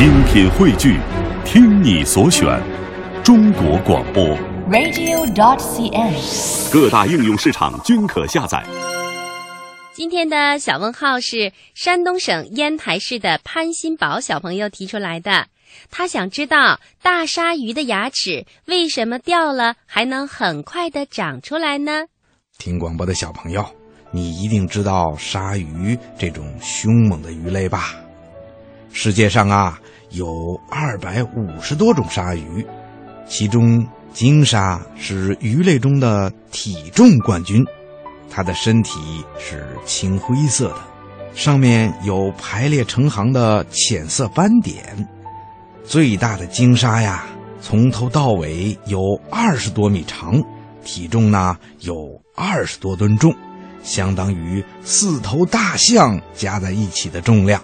精品汇聚，听你所选，中国广播。radio.dot.cn，。各大应用市场均可下载。今天的小问号是山东省烟台市的潘新宝小朋友提出来的，他想知道大鲨鱼的牙齿为什么掉了还能很快的长出来呢？听广播的小朋友，你一定知道鲨鱼这种凶猛的鱼类吧？世界上啊有二百五十多种鲨鱼，其中鲸鲨是鱼类中的体重冠军。它的身体是青灰色的，上面有排列成行的浅色斑点。最大的鲸鲨呀，从头到尾有二十多米长，体重呢有二十多吨重，相当于四头大象加在一起的重量。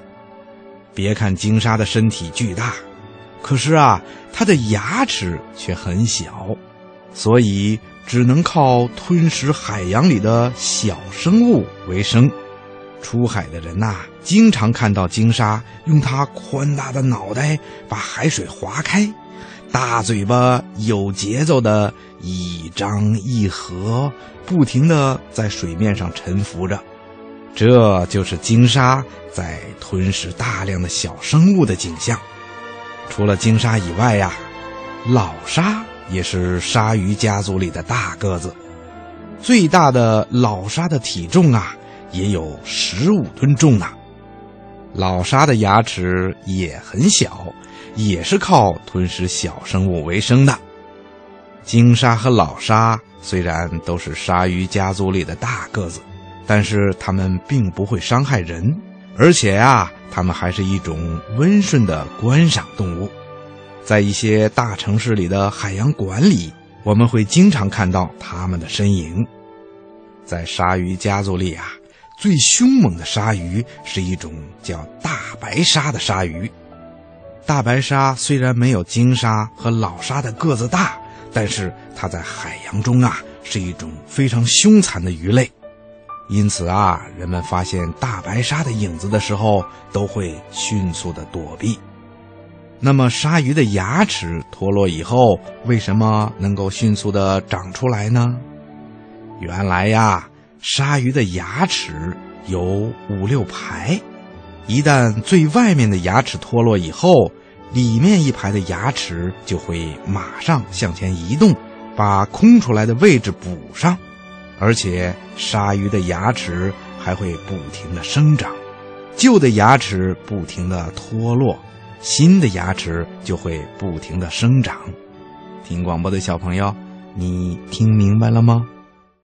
别看鲸鲨的身体巨大，可是啊，它的牙齿却很小，所以只能靠吞食海洋里的小生物为生。出海的人呐、经常看到鲸鲨用它宽大的脑袋把海水划开，大嘴巴有节奏的一张一合，不停的在水面上沉浮着。这就是鲸鲨在吞噬大量的小生物的景象。除了鲸鲨以外呀，老鲨也是鲨鱼家族里的大个子。最大的老鲨的体重啊，也有十五吨重呢。老鲨的牙齿也很小，也是靠吞食小生物为生的。鲸鲨和老鲨虽然都是鲨鱼家族里的大个子。但是它们并不会伤害人，而且啊，它们还是一种温顺的观赏动物。在一些大城市里的海洋馆里，我们会经常看到它们的身影。在鲨鱼家族里啊，最凶猛的鲨鱼是一种叫大白鲨的鲨鱼。大白鲨虽然没有鲸鲨和老鲨的个子大，但是它在海洋中啊是一种非常凶残的鱼类。因此啊，人们发现大白鲨的影子的时候，都会迅速的躲避。那么，鲨鱼的牙齿脱落以后，为什么能够迅速的长出来呢？原来呀，鲨鱼的牙齿有五六排，一旦最外面的牙齿脱落以后，里面一排的牙齿就会马上向前移动，把空出来的位置补上。而且，鲨鱼的牙齿还会不停的生长，旧的牙齿不停的脱落，新的牙齿就会不停的生长。听广播的小朋友，你听明白了吗？